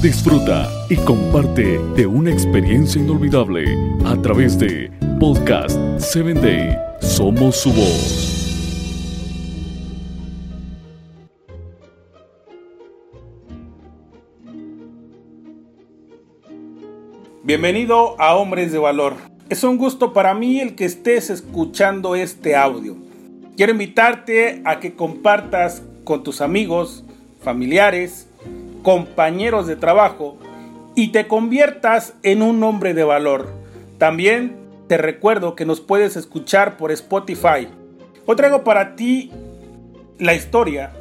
Disfruta y comparte de una experiencia inolvidable a través de Podcast 7 Day. Somos su voz. Bienvenido a Hombres de Valor. Es un gusto para mí el que estés escuchando este audio. Quiero invitarte a que compartas con tus amigos, familiares, compañeros de trabajo y te conviertas en un hombre de valor. También te recuerdo que nos puedes escuchar por Spotify. Hoy traigo para ti la historia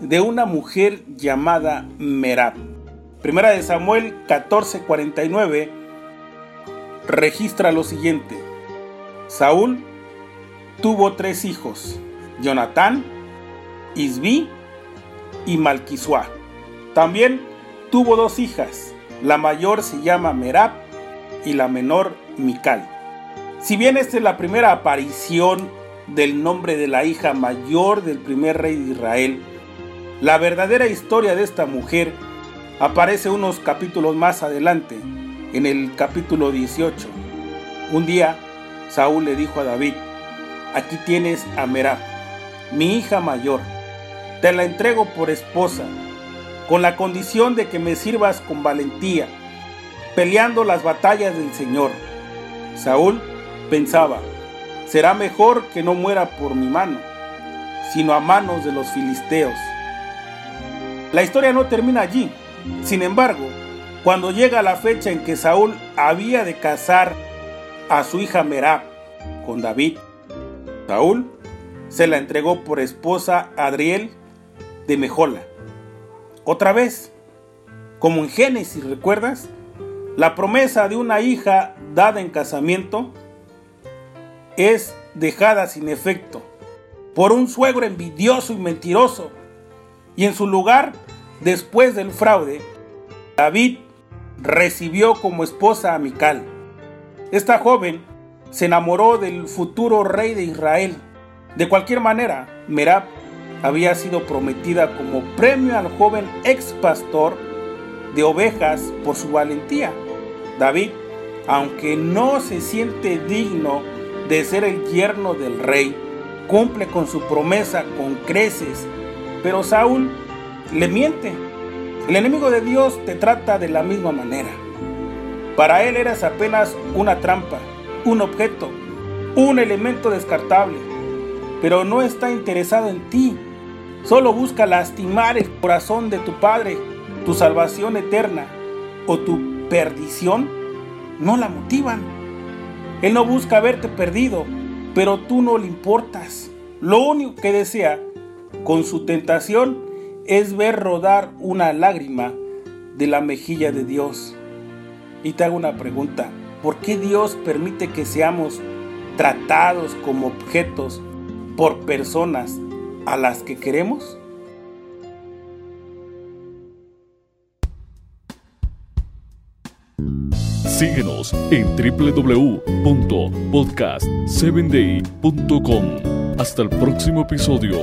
de una mujer llamada Merab. Primera de Samuel 14:49 registra lo siguiente. Saúl tuvo tres hijos, Jonatán, Isbi y Malquisuá. También tuvo dos hijas, la mayor se llama Merab y la menor Mical. Si bien esta es la primera aparición del nombre de la hija mayor del primer rey de Israel, la verdadera historia de esta mujer aparece unos capítulos más adelante, en el capítulo 18. Un día, Saúl le dijo a David, aquí tienes a Merab, mi hija mayor, te la entrego por esposa, con la condición de que me sirvas con valentía, peleando las batallas del Señor. Saúl pensaba, será mejor que no muera por mi mano, sino a manos de los filisteos. La historia no termina allí. Sin embargo, cuando llega la fecha en que Saúl había de casar a su hija Merab con David, Saúl se la entregó por esposa a Adriel de Mejola. Otra vez, como en Génesis, ¿recuerdas? La promesa de una hija dada en casamiento es dejada sin efecto por un suegro envidioso y mentiroso. Y en su lugar Después del fraude, David recibió como esposa a Mical. Esta joven se enamoró del futuro rey de Israel. De cualquier manera, Merab había sido prometida como premio al joven ex pastor de ovejas por su valentía. David, aunque no se siente digno de ser el yerno del rey, cumple con su promesa con creces, pero Saúl le miente. El enemigo de Dios te trata de la misma manera. Para él eras apenas una trampa, un objeto, un elemento descartable, pero no está interesado en ti. Solo busca lastimar el corazón de tu Padre, tu salvación eterna o tu perdición no la motivan. Él no busca verte perdido, pero tú no le importas. Lo único que desea con su tentación es ver rodar una lágrima de la mejilla de Dios. Y te hago una pregunta, ¿por qué Dios permite que seamos tratados como objetos por personas a las que queremos? Síguenos en www.podcast7day.com. Hasta el próximo episodio.